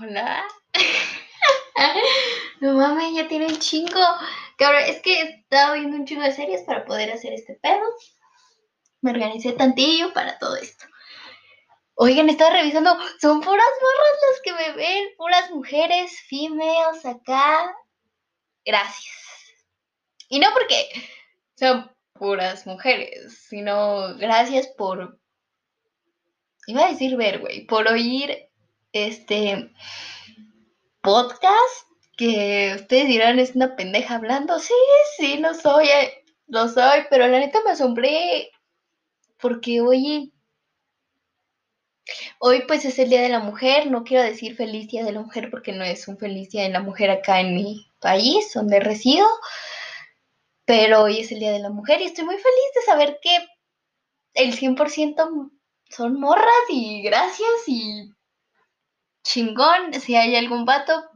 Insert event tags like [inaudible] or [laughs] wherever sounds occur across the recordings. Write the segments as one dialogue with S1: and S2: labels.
S1: Hola. [laughs] no mames, ya tiene un chingo. Cabrón, es que estaba viendo un chingo de series para poder hacer este pedo. Me organicé tantillo para todo esto. Oigan, estaba revisando, son puras morras las que me ven, puras mujeres, females acá. Gracias. Y no porque sean puras mujeres, sino gracias por. Iba a decir ver, güey, por oír este podcast que ustedes dirán es una pendeja hablando. Sí, sí, lo soy, eh, lo soy, pero la neta me asombré porque hoy, hoy pues es el Día de la Mujer. No quiero decir feliz Día de la Mujer porque no es un feliz Día de la Mujer acá en mi país donde resido, pero hoy es el Día de la Mujer y estoy muy feliz de saber que el 100% son morras y gracias y chingón. Si hay algún vato,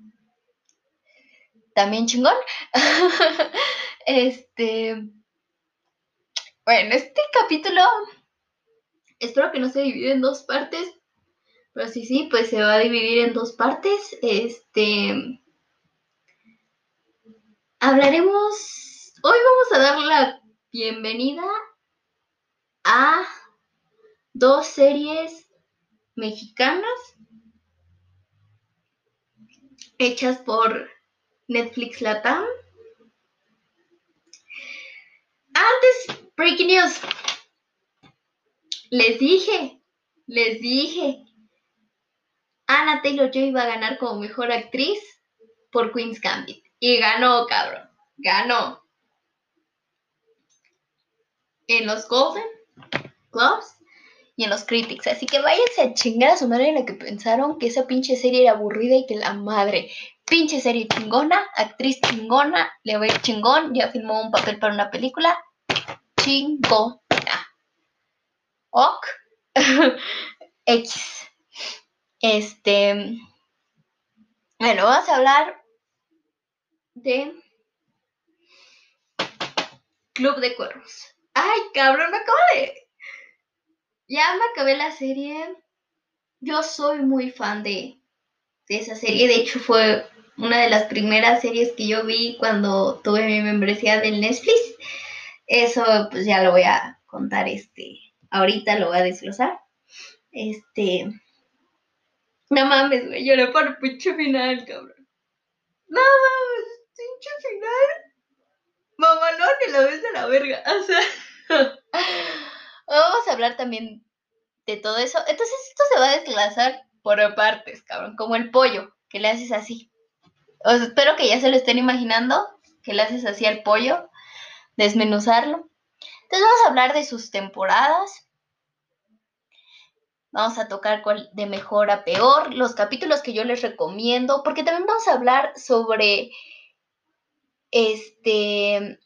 S1: también chingón. [laughs] este. Bueno, este capítulo. Espero que no se divida en dos partes. Pero sí, sí, pues se va a dividir en dos partes. Este. Hablaremos. Hoy vamos a dar la bienvenida a dos series mexicanas hechas por Netflix Latam. Antes, breaking news. Les dije, les dije. Anna Taylor Joy iba a ganar como mejor actriz por Queen's Gambit. Y ganó, cabrón. Ganó. En los Golden Globes y en los Critics. Así que váyanse a chingar a su madre en la que pensaron que esa pinche serie era aburrida y que la madre. Pinche serie chingona, actriz chingona, le va a ir chingón, ya filmó un papel para una película. Chingona. Ok. [laughs] X. Este. Bueno, vamos a hablar de Club de Cuervos. Ay, cabrón, me acabo de ya me acabé la serie. Yo soy muy fan de, esa serie. De hecho, fue una de las primeras series que yo vi cuando tuve mi membresía del Netflix. Eso pues ya lo voy a contar este. Ahorita lo voy a desglosar. Este. No mames, güey, lloré por el pinche final, cabrón. No mames, pinche final. Mamá, no, que la ves de la verga. O sea. [laughs] Vamos a hablar también de todo eso. Entonces esto se va a desglazar por partes, cabrón, como el pollo, que le haces así. espero que ya se lo estén imaginando, que le haces así al pollo, desmenuzarlo. Entonces vamos a hablar de sus temporadas. Vamos a tocar de mejor a peor, los capítulos que yo les recomiendo, porque también vamos a hablar sobre este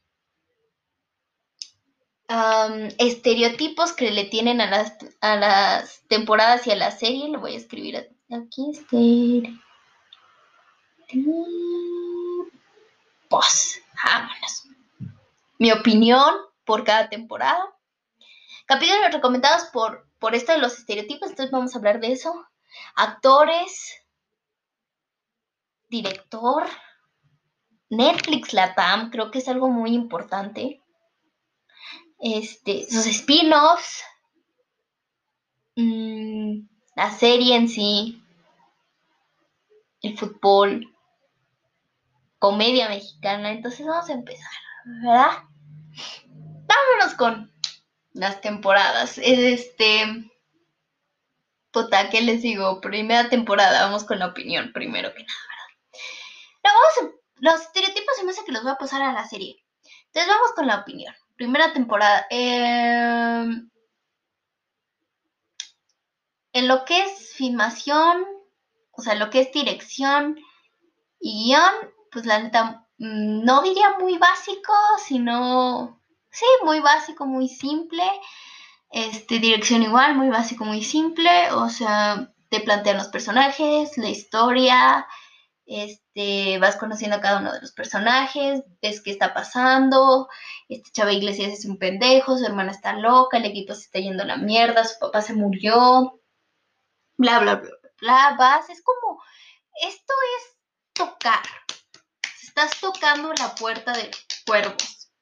S1: estereotipos que le tienen a las, a las temporadas y a la serie. Lo voy a escribir aquí. Pues, vámonos. Mi opinión por cada temporada. Capítulos recomendados por, por esto de los estereotipos. Entonces vamos a hablar de eso. Actores. Director. Netflix Latam. Creo que es algo muy importante este, sus spin-offs, mm, la serie en sí, el fútbol, comedia mexicana. Entonces vamos a empezar, ¿verdad? Vámonos con las temporadas. Este. Puta, ¿qué les digo? Primera temporada, vamos con la opinión primero que nada, ¿verdad? No, vamos a, los estereotipos se me hace que los voy a pasar a la serie. Entonces vamos con la opinión. Primera temporada. Em, en lo que es filmación, o sea, lo que es dirección y guion, pues la neta, mm, no diría muy básico, sino, sí, muy básico, muy simple. Este, dirección igual, muy básico, muy simple. O sea, te plantean los personajes, la historia, este, vas conociendo a cada uno de los personajes, ves qué está pasando, este Chava Iglesias es un pendejo, su hermana está loca, el equipo se está yendo a la mierda, su papá se murió, bla, bla, bla, bla, vas, es como esto es tocar. Estás tocando la puerta de cuervos.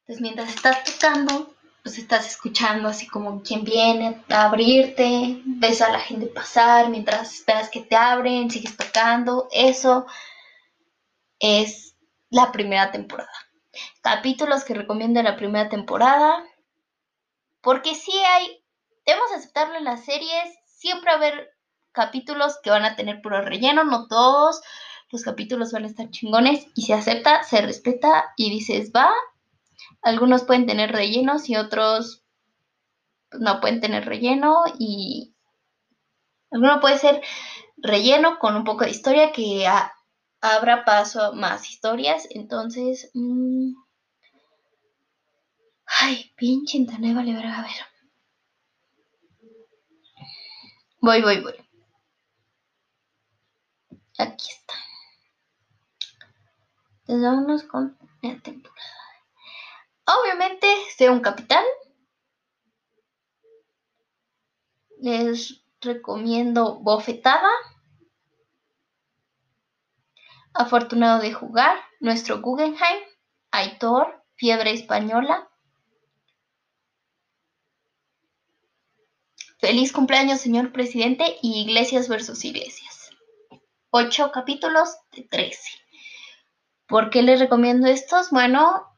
S1: Entonces, mientras estás tocando, pues estás escuchando así como quien viene a abrirte, ves a la gente pasar mientras esperas que te abren, sigues tocando. Eso es la primera temporada. Capítulos que recomiendo en la primera temporada. Porque si hay, debemos aceptarlo en las series, siempre haber capítulos que van a tener puro relleno, no todos. Los capítulos van a estar chingones y se acepta, se respeta y dices, va. Algunos pueden tener rellenos y otros no pueden tener relleno y alguno puede ser relleno con un poco de historia que abra paso a más historias. Entonces, mm, ay, pinche internet, vale, a ver. Voy, voy, voy. Aquí está. Entonces con la temporada. Obviamente, sea un capitán. Les recomiendo Bofetada. Afortunado de jugar, nuestro Guggenheim, Aitor, Fiebre Española. Feliz cumpleaños, señor presidente, y Iglesias versus Iglesias. Ocho capítulos de 13. ¿Por qué les recomiendo estos? Bueno,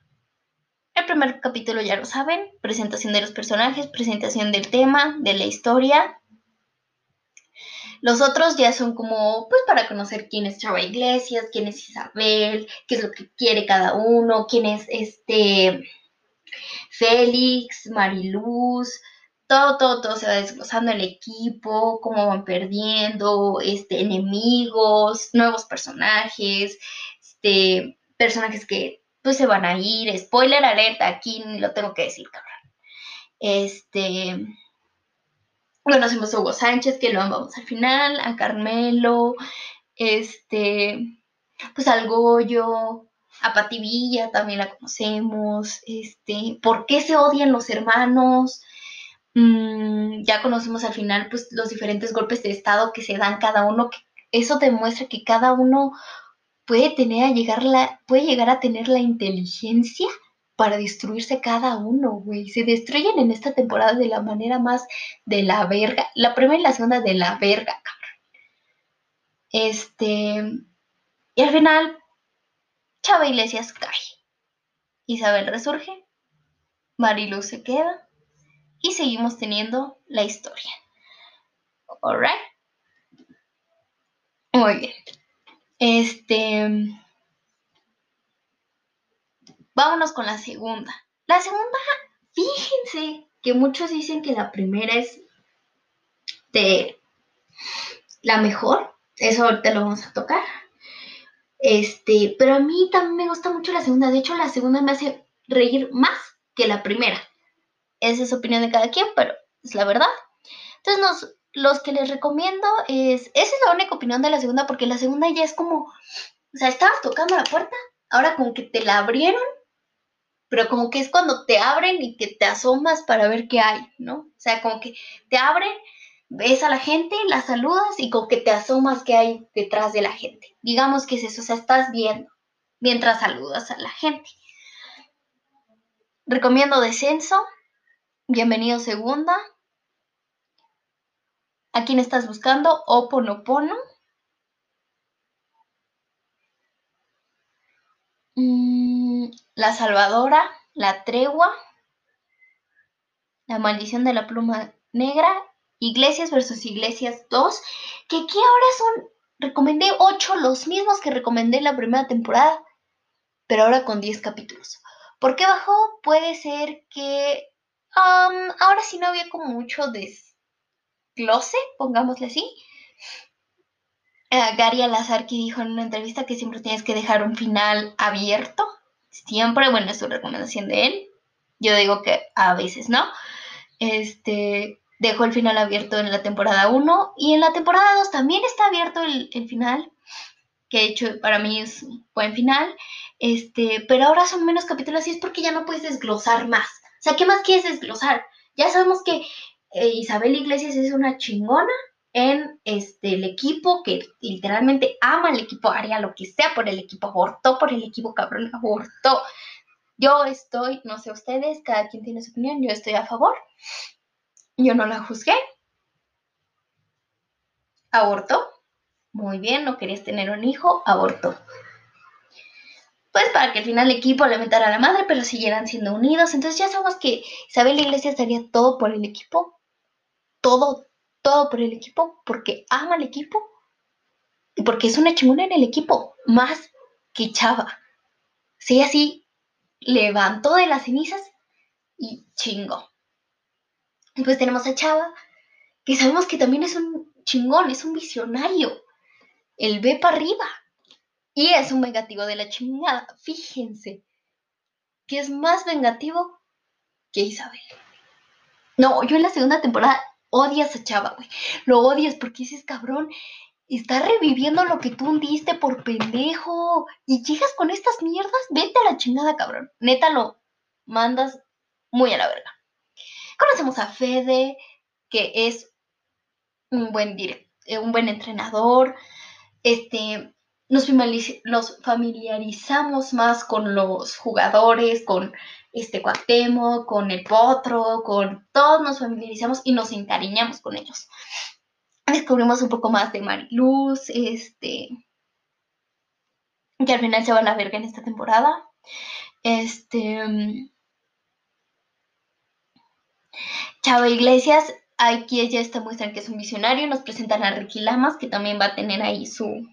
S1: el primer capítulo ya lo saben, presentación de los personajes, presentación del tema, de la historia, los otros ya son como, pues para conocer quién es Chava Iglesias, quién es Isabel, qué es lo que quiere cada uno, quién es este Félix, Mariluz, todo, todo, todo se va desglosando el equipo, cómo van perdiendo, este, enemigos, nuevos personajes, este, personajes que pues se van a ir, spoiler alerta, aquí lo tengo que decir, cabrón. Este, Conocemos a Hugo Sánchez, que lo amamos al final, a Carmelo, este, pues al Goyo, a Pati Villa también la conocemos, este, ¿por qué se odian los hermanos? Mm, ya conocemos al final pues los diferentes golpes de estado que se dan cada uno, que eso demuestra que cada uno puede tener a llegar la, puede llegar a tener la inteligencia para destruirse cada uno, güey. Se destruyen en esta temporada de la manera más de la verga. La primera y la segunda de la verga, cabrón. Este. Y al final, Chava Iglesias cae. Isabel resurge. Marilu se queda. Y seguimos teniendo la historia. Alright. Muy bien. Este. Vámonos con la segunda. La segunda, fíjense que muchos dicen que la primera es de la mejor. Eso ahorita lo vamos a tocar. Este, pero a mí también me gusta mucho la segunda. De hecho, la segunda me hace reír más que la primera. Esa es opinión de cada quien, pero es la verdad. Entonces, nos, los que les recomiendo es. Esa es la única opinión de la segunda, porque la segunda ya es como. O sea, estabas tocando la puerta, ahora como que te la abrieron pero como que es cuando te abren y que te asomas para ver qué hay, ¿no? O sea, como que te abren, ves a la gente, la saludas y como que te asomas qué hay detrás de la gente. Digamos que es eso, o sea, estás viendo mientras saludas a la gente. Recomiendo Descenso, bienvenido segunda. ¿A quién estás buscando? Oponopono. Mm, la Salvadora, La Tregua, La Maldición de la Pluma Negra, Iglesias versus Iglesias 2, que aquí ahora son, recomendé 8, los mismos que recomendé en la primera temporada, pero ahora con 10 capítulos. ¿Por qué bajó? Puede ser que um, ahora sí no había como mucho desglose, pongámosle así. Gary Alazarki dijo en una entrevista que siempre tienes que dejar un final abierto. Siempre, bueno, es su recomendación de él. Yo digo que a veces no. Este dejó el final abierto en la temporada 1 y en la temporada 2 también está abierto el, final, que de hecho para mí es un buen final. Este, pero ahora son menos capítulos y es porque ya no puedes desglosar más. O sea, ¿qué más quieres desglosar? Ya sabemos que eh, Isabel Iglesias es una chingona, en este, el equipo, que literalmente ama el equipo, haría lo que sea por el equipo, abortó por el equipo, cabrón, abortó. Yo estoy, no sé ustedes, cada quien tiene su opinión, yo estoy a favor. Yo no la juzgué. Abortó. Muy bien, no querías tener un hijo, abortó. Pues para que al final el equipo le a la madre, pero siguieran siendo unidos. Entonces ya sabemos que Isabel Iglesias haría todo por el equipo. Todo, todo por el equipo, porque ama al equipo y porque es una chingona en el equipo, más que Chava. Sí, así levantó de las cenizas y chingó. Y pues tenemos a Chava, que sabemos que también es un chingón, es un visionario. Él ve para arriba. Y es un vengativo de la chingada. Fíjense que es más vengativo que Isabel. No, yo en la segunda temporada odias a Chava, güey. Lo odias porque dices, cabrón, está reviviendo lo que tú hundiste por pendejo. Y llegas con estas mierdas, vete a la chingada, cabrón. Neta, lo mandas muy a la verga. Conocemos a Fede, que es un buen, eh, un buen entrenador. Este, nos, familiarizamos más con los jugadores, con este Cuauhtémoc, con el Potro, con todos nos familiarizamos y nos encariñamos con ellos. Descubrimos un poco más de Mariluz, este, que al final se va a la verga en esta temporada. Este, Chava Iglesias, aquí ya está muestran que es un visionario. Nos presentan a Ricky Lamas, que también va a tener ahí su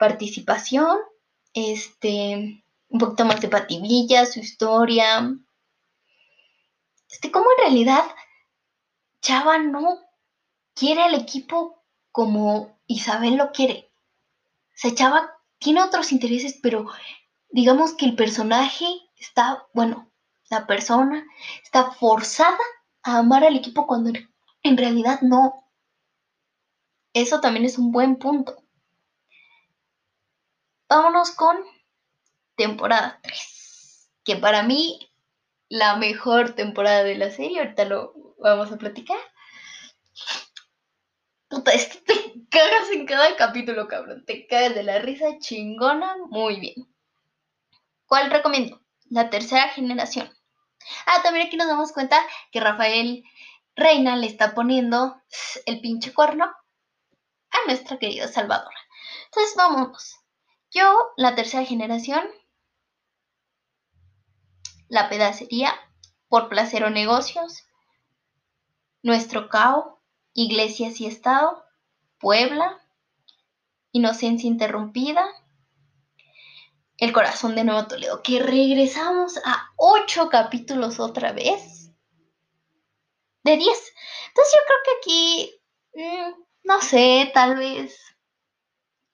S1: participación. Este, un poquito más de Pativilla, su historia. Este, como en realidad Chava no quiere el equipo como Isabel lo quiere. O sea, Chava tiene otros intereses, pero digamos que el personaje está, bueno, la persona está forzada a amar al equipo cuando en realidad no. Eso también es un buen punto. Vámonos con temporada 3, que para mí la mejor temporada de la serie, ahorita lo vamos a platicar. Puta, es que te [laughs] cagas en cada capítulo, cabrón. Te cagas de la risa chingona. Muy bien. ¿Cuál recomiendo? La tercera generación. Ah, también aquí nos damos cuenta que Rafael Reina le está poniendo el pinche cuerno a nuestra querida Salvadora. Entonces, vámonos. Yo, la tercera generación, la pedacería, por placer o negocios, nuestro cao, iglesias y estado, Puebla, inocencia interrumpida, el corazón de Nuevo Toledo, que regresamos a ocho capítulos otra vez. De diez. Entonces yo creo que aquí, mm, no sé, tal vez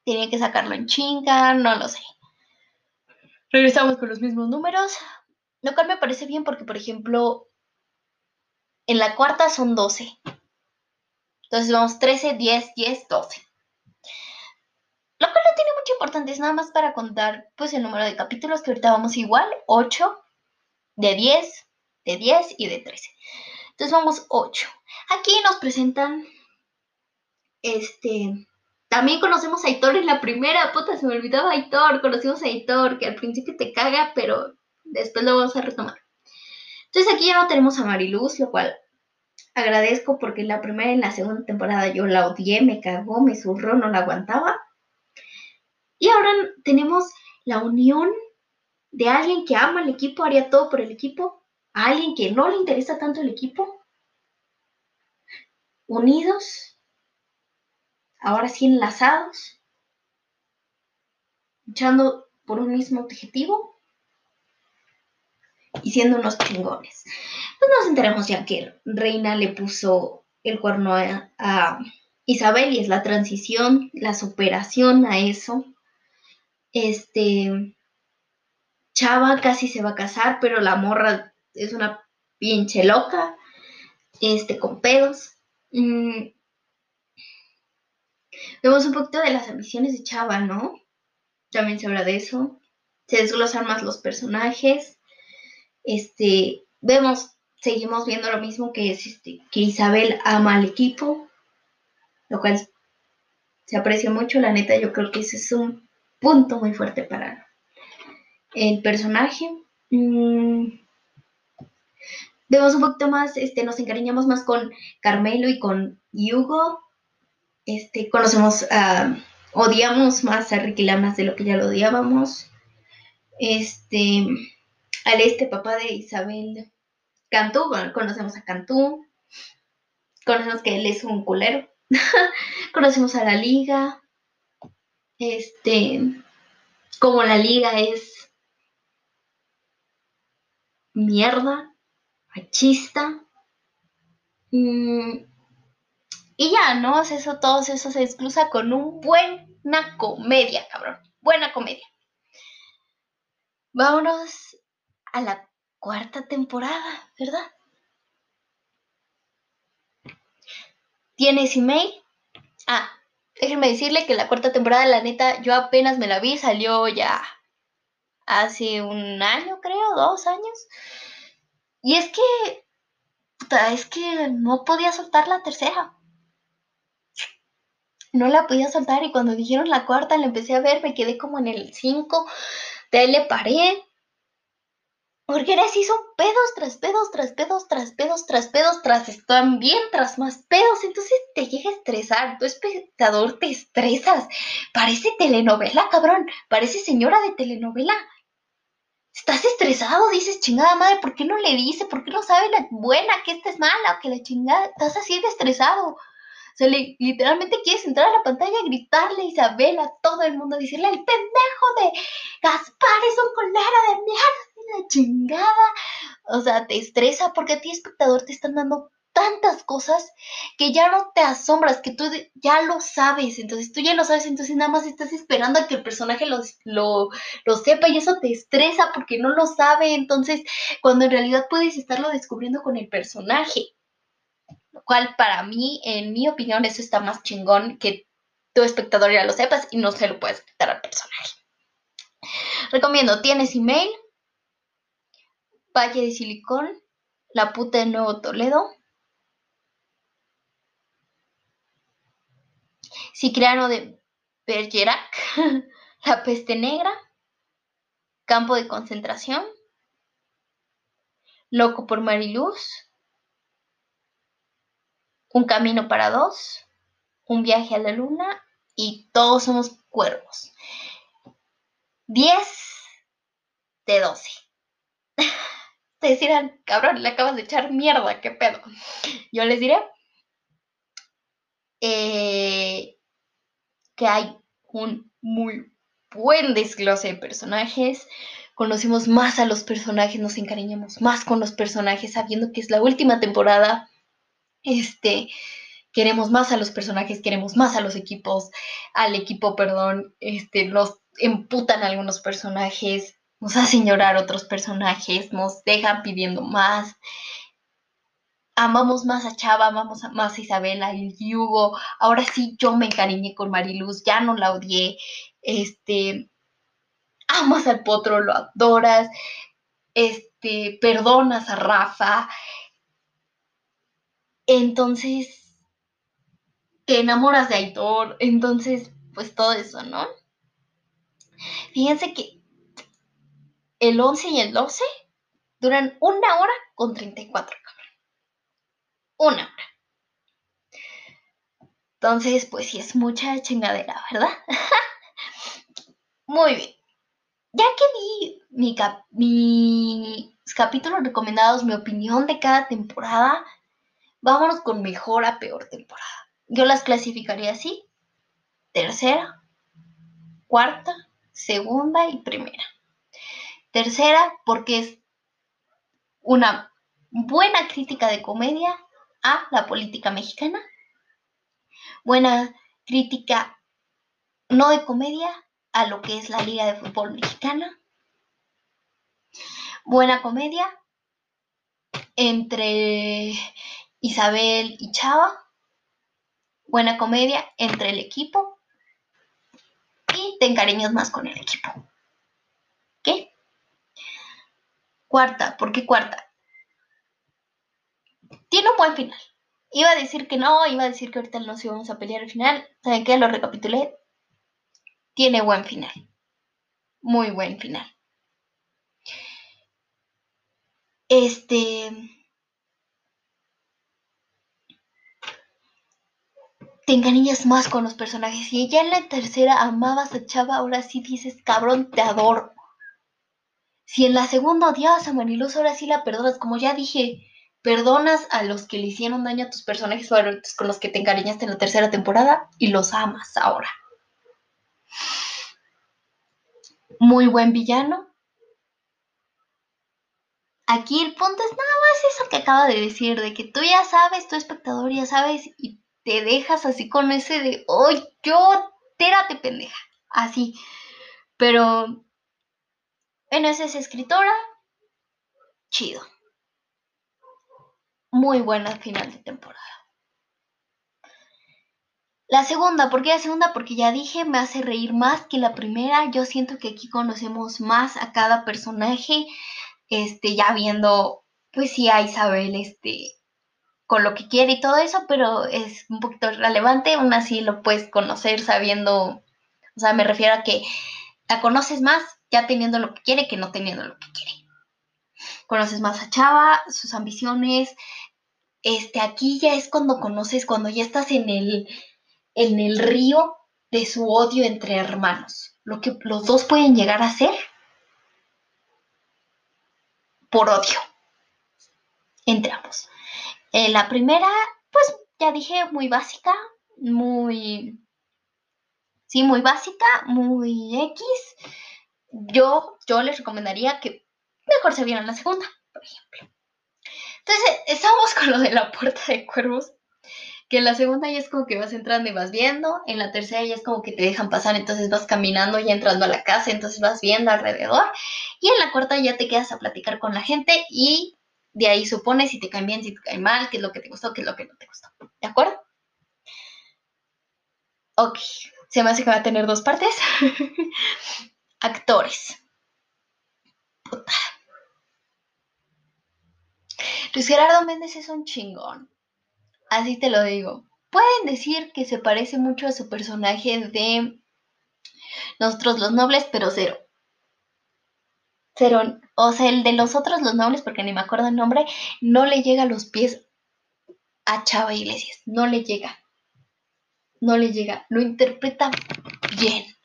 S1: tiene que sacarlo en chinga, no lo sé. Regresamos con los mismos números, lo cual me parece bien porque, por ejemplo, en la cuarta son 12. Entonces vamos 13, 10, 10, 12. Lo cual no tiene mucha importancia, es nada más para contar pues el número de capítulos que ahorita vamos igual, 8, de 10, de 10 y de 13. Entonces vamos 8. Aquí nos presentan este también conocemos a Aitor en la primera, puta, se me olvidaba Aitor, conocimos a Aitor, que al principio te caga, pero después lo vamos a retomar. Entonces aquí ya no tenemos a Mariluz, lo cual agradezco porque la primera y la segunda temporada yo la odié, me cagó, me zurró, no la aguantaba. Y ahora tenemos la unión de alguien que ama el equipo, haría todo por el equipo, a alguien que no le interesa tanto el equipo, unidos, ahora sí enlazados, luchando por un mismo objetivo y siendo unos chingones. Pues nos enteramos ya que Reina le puso el cuerno a, Isabel y es la transición, la superación a eso. Este, Chava casi se va a casar, pero la morra es una pinche loca, este, con pedos. Mm. Vemos un poquito de las ambiciones de Chava, ¿no? También se habla de eso. Se desglosan más los personajes. Este, vemos, seguimos viendo lo mismo que es este, que Isabel ama al equipo. lo cual se aprecia mucho, la neta, yo creo que ese es un punto muy fuerte para el personaje. Mm, vemos un poquito más, este, nos encariñamos más con Carmelo y con Hugo. Este, conocemos, odiamos más a Ricky Lamas de lo que ya lo odiábamos. Este, al este papá de Isabel Cantú, conocemos a Cantú. Conocemos que él es un culero. [laughs] conocemos a la liga. Este, como la liga es mierda, machista. Mm, y ya, ¿no? Eso, todo eso se exclusa con un buena comedia, cabrón. Buena comedia. Vámonos a la cuarta temporada, ¿verdad? ¿Tienes email? Ah, déjenme decirle que la cuarta temporada, la neta, yo apenas me la vi, salió ya hace un año, creo, dos años. Y es que, es que no podía soltar la tercera. No la podía soltar y cuando dijeron la cuarta la empecé a ver, me quedé como en el 5, de ahí le paré porque era así, pedos tras pedos, tras pedos, tras pedos, tras pedos, tras están bien, tras más pedos. Entonces te llega a estresar. Tu espectador te estresas. Parece telenovela, cabrón. Parece señora de telenovela. Estás estresado, dices, chingada madre, ¿por qué no le dice? ¿Por qué no sabe la buena que esta es mala que la chingada? Estás así de estresado. Sea, literalmente quieres entrar a la pantalla gritarle a Isabel, a todo el mundo, decirle, el pendejo de Gaspar es un colero de mierda, la chingada. O sea, te estresa porque a ti, espectador, te están dando tantas cosas que ya no te asombras, que tú ya lo sabes, entonces tú ya lo sabes, entonces nada más estás esperando a que el personaje lo, lo, lo, sepa y eso te estresa porque no lo sabe, entonces cuando en realidad puedes estarlo descubriendo con el personaje cual para mí, en mi opinión, eso está más chingón que tu espectador ya lo sepas y no se lo puedes quitar al personaje. Recomiendo, tienes email, Valle de Silicón, La puta de Nuevo Toledo, Cicreano de Bergerac, [laughs] La peste negra, Campo de concentración, Loco por Mariluz, un camino para dos, un viaje a la luna y todos somos cuervos. 10 de 12. Ustedes [laughs] dirán, cabrón, le acabas de echar mierda, qué pedo. Yo les diré eh, que hay un muy buen desglose de personajes. Conocimos más a los personajes, nos encariñamos más con los personajes, sabiendo que es la última temporada este, queremos más a los personajes, queremos más a los equipos, al equipo, perdón, este, nos emputan algunos personajes, nos hacen llorar otros personajes, nos dejan pidiendo más. Amamos más a Chava, amamos más a Isabela y Hugo. Ahora sí, yo me encariñé con Mariluz, ya no la odié. Este, amas al potro, lo adoras. Este, perdonas a Rafa. Entonces, te enamoras de Aitor, entonces, pues todo eso, ¿no? Fíjense que el 11 y el 12 duran una hora con 34, Una hora. Entonces, pues sí es mucha chingadera, ¿verdad? [laughs] Muy bien. Ya que vi mi mis capítulos recomendados, mi opinión de cada temporada, Vámonos con mejor a peor temporada. Yo las clasificaría así. Tercera, cuarta, segunda y primera. Tercera porque es una buena crítica de comedia a la política mexicana. Buena crítica no de comedia a lo que es la Liga de Fútbol Mexicana. Buena comedia entre Isabel y Chava. Buena comedia entre el equipo. Y te encariñas más con el equipo. ¿Qué? Cuarta, ¿por qué cuarta? Tiene un buen final. Iba a decir que no, iba a decir que ahorita nos íbamos a pelear al final. ¿Saben qué? Lo recapitulé. Tiene buen final. Muy buen final. Este. Te encariñas más con los personajes. Y ya en la tercera amabas a Chava, ahora sí dices, cabrón, te adoro. Si en la segunda odiabas a Mariluz, ahora sí la perdonas. Como ya dije, perdonas a los que le hicieron daño a tus personajes favoritos con los que te encariñaste en la tercera temporada y los amas ahora. Muy buen villano. Aquí el punto es nada más eso que acaba de decir, de que tú ya sabes, tu espectador ya sabes, y te dejas así con ese de, ¡ay, yo, térate pendeja! Así. Pero bueno, esa es escritora. Chido. Muy buena final de temporada. La segunda, ¿por qué la segunda? Porque ya dije, me hace reír más que la primera. Yo siento que aquí conocemos más a cada personaje. Este, ya viendo, pues sí, a Isabel, este, con lo que quiere y todo eso, pero es un poquito relevante. Aún así lo puedes conocer sabiendo, o sea, me refiero a que la conoces más ya teniendo lo que quiere que no teniendo lo que quiere. Conoces más a Chava, sus ambiciones. Este, aquí ya es cuando conoces, cuando ya estás en el, en el río de su odio entre hermanos. Lo que los dos pueden llegar a ser por odio entre ambos. Eh, la primera, pues ya dije, muy básica, muy... Sí, muy básica, muy X yo, yo les recomendaría que mejor se vieran la segunda, por ejemplo. Entonces, [laughs] estamos con lo de la puerta de cuervos, que en la segunda ya es como que vas entrando y vas viendo, en la tercera ya es como que te dejan pasar, entonces vas caminando y entrando a la casa, entonces vas viendo alrededor, y en la cuarta ya te quedas a platicar con la gente y de ahí supones si te cae bien, si te cae mal, qué es lo que te gustó, qué es lo que no te gustó. ¿De acuerdo? Ok, se me hace que va a tener dos partes. [laughs] Actores. Luis Gerardo Méndez es un chingón. Así te lo digo. Pueden decir que se parece mucho a su personaje de Nosotros los Nobles, pero cero. Cero. O sea, el de los otros los nobles, porque ni me acuerdo el nombre, no le llega a los pies a Chava Iglesias. No le llega. No le llega. Lo interpreta bien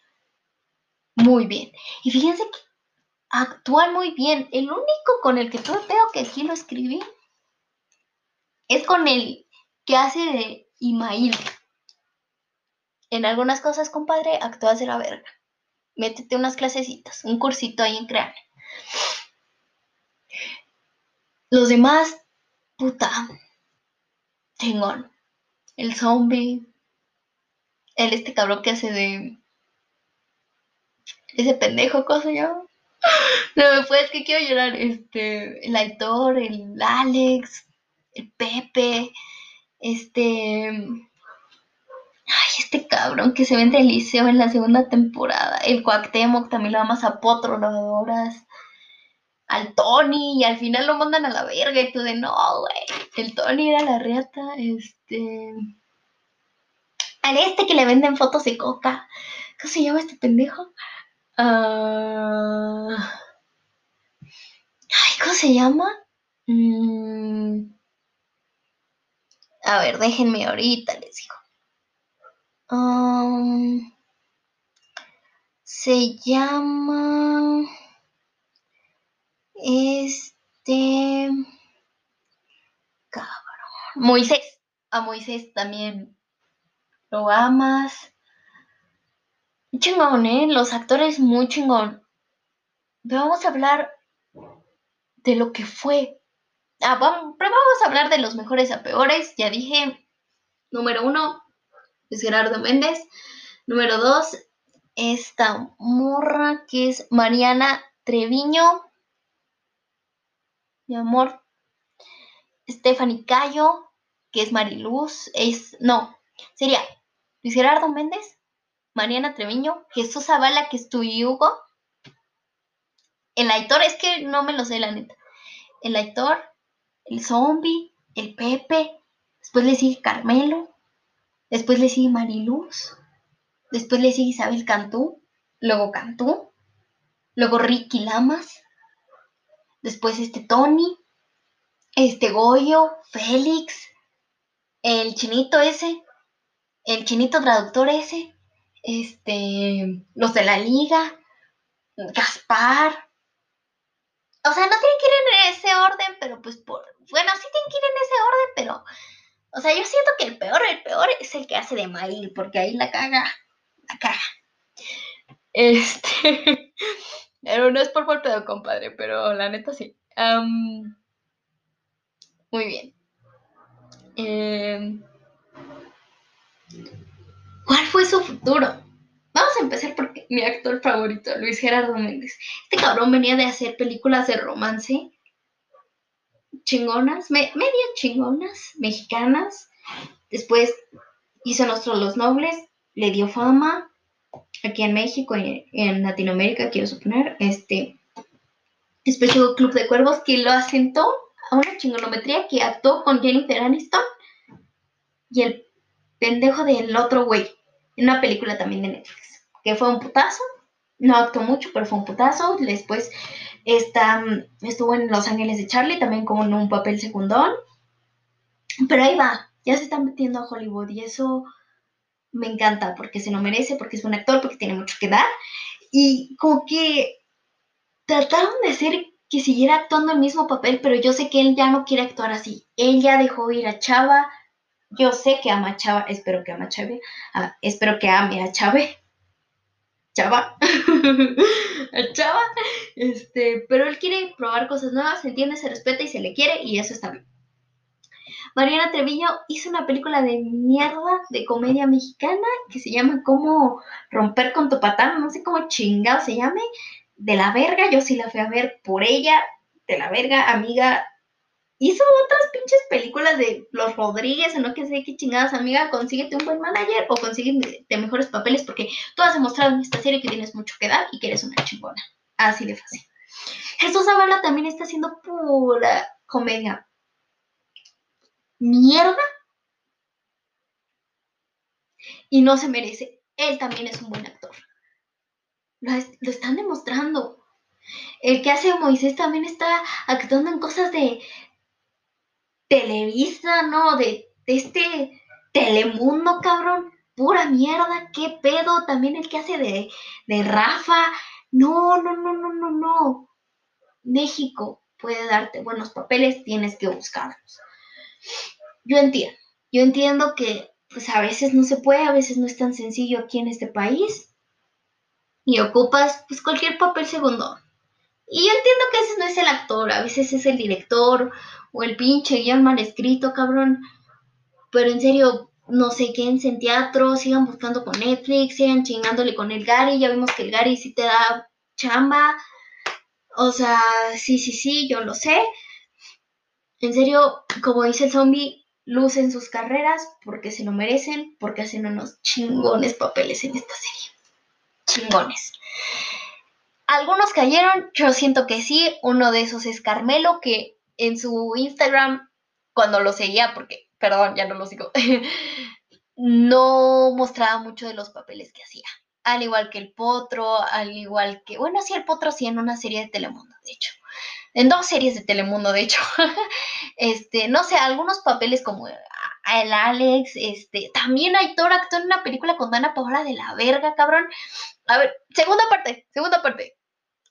S1: muy bien. Y fíjense que actúan muy bien. El único con el que todo veo que aquí lo escribí es con el que hace de Imail. En algunas cosas, compadre, actúas de la verga. Métete unas clasecitas, un cursito ahí en Creane. Los demás, puta, chingón. El zombie, el este cabrón que hace de ese pendejo, ¿cómo se llama? No, pues que quiero llorar. Este, el Aitor, el Alex, el Pepe, este. Ay, este cabrón que se vende el liceo en la segunda temporada. El Cuauhtémoc también lo amas a Potro. Al Tony, y al final lo mandan a la verga. Y tú de no, güey. El Tony era la reata. Este. Al este que le venden fotos de coca. ¿Cómo se llama este pendejo? Uh... Ay, ¿cómo se llama? Mm... A ver, déjenme ahorita, les digo. Um... Se llama... Este... Cabrón. Moisés. A Moisés también lo amas chingón, ¿eh? Los actores muy chingón. Pero vamos a hablar de lo que fue. Ah, vamos, vamos a hablar de los mejores a peores. Ya dije, número uno es Gerardo Méndez. Número dos, esta morra que es Mariana Treviño. Mi amor. Stephanie Cayo, que es Mariluz. Es, no, sería Luis Gerardo Méndez, Mariana Treviño, Jesús Zavala, que es tu Hugo. El Aitor, es que no me lo sé, la neta. El Aitor, el Zombie, el Pepe, Después le sigue Carmelo. Después le sigue Mariluz. Después le sigue Isabel Cantú. Luego Cantú. Luego Ricky Lamas. Después este Tony. Este Goyo. Félix. El chinito ese. El chinito traductor ese. Este. Los de la liga. Gaspar. O sea, no tienen que ir en ese orden, pero pues por. Bueno, sí tienen que ir en ese orden, pero. O sea, yo siento que el peor, el peor es el que hace de Mail, porque ahí la caga. La caga. Este. [laughs] pero no es por golpe de compadre, pero la neta sí. muy bien. Em, ¿Cuál fue su futuro? Vamos a empezar por mi actor favorito, Luis Gerardo Méndez. Este cabrón venía de hacer películas de romance chingonas, media chingonas, mexicanas. Después hizo Nuestros Los Nobles, le dio fama aquí en México y en Latinoamérica, quiero suponer. Este, llegó Club de Cuervos, que lo asentó a una chingonometría que actuó con Jennifer Aniston y el pendejo del otro güey en una película también de Netflix, que fue un putazo. No actuó mucho, pero fue un putazo. Después está, estuvo en Los Ángeles de Charlie, también como en un papel secundón. Pero ahí va, ya se está metiendo a Hollywood y eso me encanta porque se lo merece, porque es un actor, porque tiene mucho que dar. Y como que trataron de hacer que siguiera actuando el mismo papel, pero yo sé que él ya no quiere actuar así. Él ya dejó ir a Chava. Yo sé que ama a Chava, espero que ama a Chava, ah, espero que ame a Chave. Chava, [laughs] a Chava, este, pero él quiere probar cosas nuevas, se entiende, se respeta y se le quiere y eso está bien. Mariana Treviño hizo una película de mierda de comedia mexicana que se llama Cómo romper con tu patán, no sé cómo chingado se llame, de la verga, yo sí la fui a ver por ella, de la verga, amiga. Hizo otras pinches películas de los Rodríguez, o no que sé qué chingadas, amiga, consíguete un buen manager o consíguete mejores papeles porque tú has demostrado en esta serie que tienes mucho que dar y que eres una chingona. Así de fácil. Jesús Zavala también está haciendo pura comedia. Mierda. Y no se merece. Él también es un buen actor. Lo, están demostrando. El que hace Moisés también está actuando en cosas de Televisa, ¿no? De, este Telemundo, cabrón. Pura mierda, qué pedo. También el que hace de, de Rafa. No, no, no, no, no, no. México puede darte buenos papeles, tienes que buscarlos. Yo entiendo. Yo entiendo que pues a veces no se puede, a veces no es tan sencillo aquí en este país y ocupas pues cualquier papel segundo. Y yo entiendo que ese no es el actor, a veces es el director o el pinche guion mal escrito, cabrón. Pero en serio, no sé, quédense en teatro, sigan buscando con Netflix, sigan chingándole con el Gary, ya vimos que el Gary sí te da chamba. O sea, sí, sí, sí, yo lo sé. En serio, como dice el zombie, lucen sus carreras porque se lo merecen, porque hacen unos chingones papeles en esta serie chingones. Algunos cayeron, yo siento que sí. Uno de esos es Carmelo, que en su Instagram, cuando lo seguía, porque, perdón, ya no lo sigo, [laughs] no mostraba mucho de los papeles que hacía. Al igual que el Potro, al igual que, bueno, sí, el Potro sí en una serie de Telemundo, de hecho. En dos series de Telemundo, de hecho. [laughs] este, no sé, algunos papeles como el Alex, este, también Aitor actuó en una película con Dana Paola de la verga, cabrón. A ver, segunda parte, segunda parte.